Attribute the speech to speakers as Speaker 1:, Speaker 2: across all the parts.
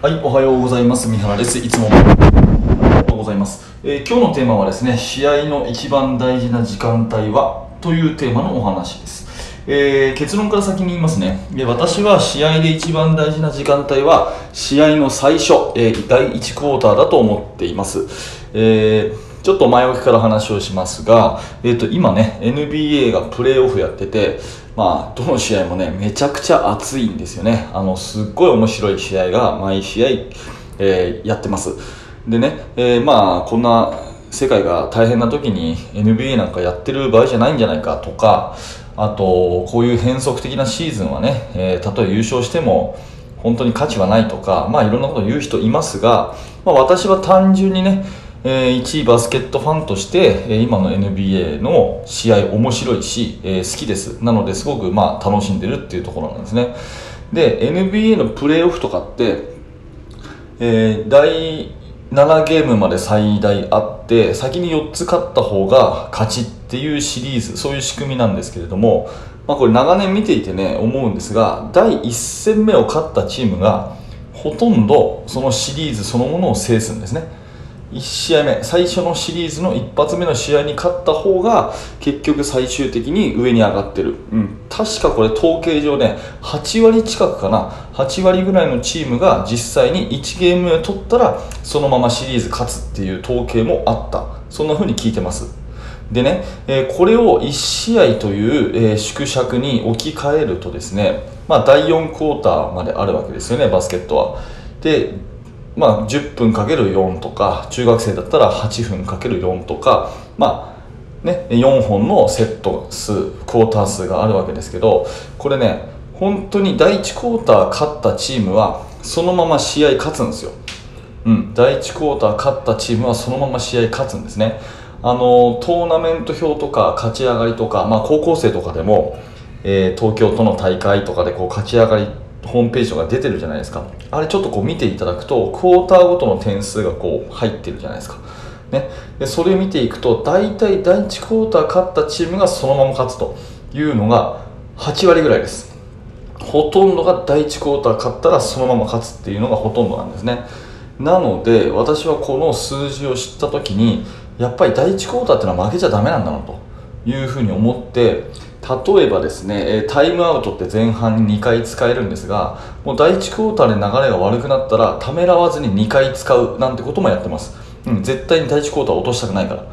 Speaker 1: はい、おはようございます。三原です。いつもありがとうございます。えー今日のテーマはですね、試合の一番大事な時間帯は？というテーマのお話です。えー結論から先に言いますね。私は試合で一番大事な時間帯は試合の最初、えー第1クォーターだと思っています。えーちょっと前置きから話をしますが、えー、と今ね NBA がプレーオフやってて、まあ、どの試合もねめちゃくちゃ熱いんですよね。あのすっごい面白い試合が毎試合、えーやってます。でね、えーまあこんな世界が大変な時に NBA なんかやってる場合じゃないんじゃないかとかあとこういう変則的なシーズンはね、えーたとえ優勝しても本当に価値はないとか、まあ、いろんなことを言う人いますが、まあ、私は単純にね、えー一位バスケットファンとして、えー今の NBA の試合面白いし、えー好きです。なのですごくまあ楽しんでるっていうところなんですね。で NBA のプレーオフとかってえー第7ゲームまで最大あって先に4つ勝った方が勝ちっていうシリーズそういう仕組みなんですけれども、まあ、これ長年見ていてね思うんですが第1戦目を勝ったチームがほとんどそのシリーズそのものを制すんですね。1試合目最初のシリーズの一発目の試合に勝った方が結局最終的に上に上がってる、うん、確かこれ統計上ね8割近くかな。8割ぐらいのチームが実際に1ゲーム取ったらそのままシリーズ勝つっていう統計もあった。そんな風に聞いてます。でね、えーこれを1試合という、えー縮尺に置き換えるとですね、まあ、第4クォーターまであるわけですよねバスケットは。でまあ、10分かける4とか中学生だったら8分かける4とか、まあね、4本のセット数クォーター数があるわけですけどこれね本当に第1クォーター勝ったチームはそのまま試合勝つんですよ、うん、第1クォーター勝ったチームはそのまま試合勝つんですね。あのトーナメント表とか勝ち上がりとか、まあ、高校生とかでも、えー東京都の大会とかでこう勝ち上がりホームページとか出てるじゃないですか。あれちょっとこう見ていただくとクォーターごとの点数がこう入ってるじゃないですか。ね、でそれ見ていくと大体第1クォーター勝ったチームがそのまま勝つというのが8割ぐらいです。ほとんどが第1クォーター勝ったらそのまま勝つっていうのがほとんどなんですね。なので私はこの数字を知った時にやっぱり第1クォーターっていうのは負けちゃダメなんだなというふうに思って例えばですねタイムアウトって前半に2回使えるんですがもう第1クォーターで流れが悪くなったらためらわずに2回使うなんてこともやってます、うん、絶対に第1クォーター落としたくないから。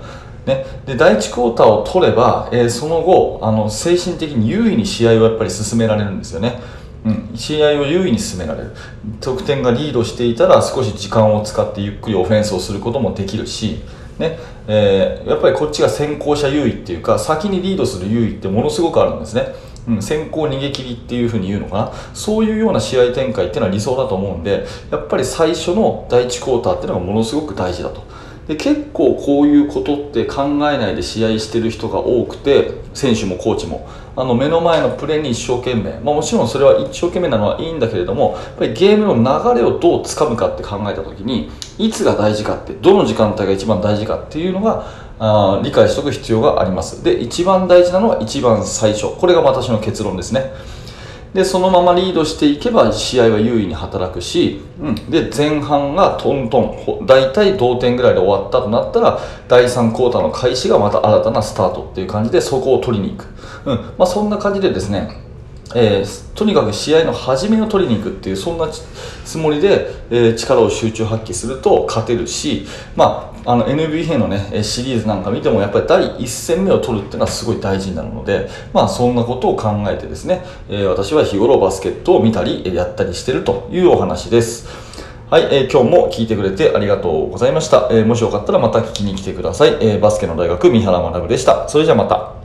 Speaker 1: ね、で第1クォーターを取れば、えーその後あの精神的に優位に試合をやっぱり進められるんですよね、うん、試合を優位に進められる。得点がリードしていたら少し時間を使ってゆっくりオフェンスをすることもできるし、ねえーやっぱりこっちが先行者優位っていうか先にリードする優位ってものすごくあるんですね、うん、先行逃げ切りっていうふうに言うのかな。そういうような試合展開っていうのは理想だと思うんでやっぱり最初の第1クォーターっていうのがものすごく大事だと。で結構こういうことって考えないで試合してる人が多くて選手もコーチも。あの目の前のプレーに一生懸命、まあ、もちろんそれは一生懸命なのはいいんだけれどもやっぱりゲームの流れをどうつかむかって考えた時にいつが大事かってどの時間帯が一番大事かっていうのがあ理解しておく必要があります。で一番大事なのは一番最初。これが私の結論ですね。でそのままリードしていけば試合は優位に働くし、うん、で前半がトントン。大体同点ぐらいで終わったとなったら第3クォーターの開始がまた新たなスタートっていう感じでそこを取りに行く、うん。まあ、そんな感じでですねえーとにかく試合の始めを取りに行くっていうそんなつつもりで、えー力を集中発揮すると勝てるし、まあ、あの NBA の、ね、シリーズなんか見てもやっぱり第1戦目を取るっていうのはすごい大事になるので、まあ、そんなことを考えてですね、えー私は日頃バスケットを見たりやったりしてるというお話です。はい、えー今日も聞いてくれてありがとうございました。えーもしよかったらまた聞きに来てください。えーバスケの大学三原学でした。それじゃあまた。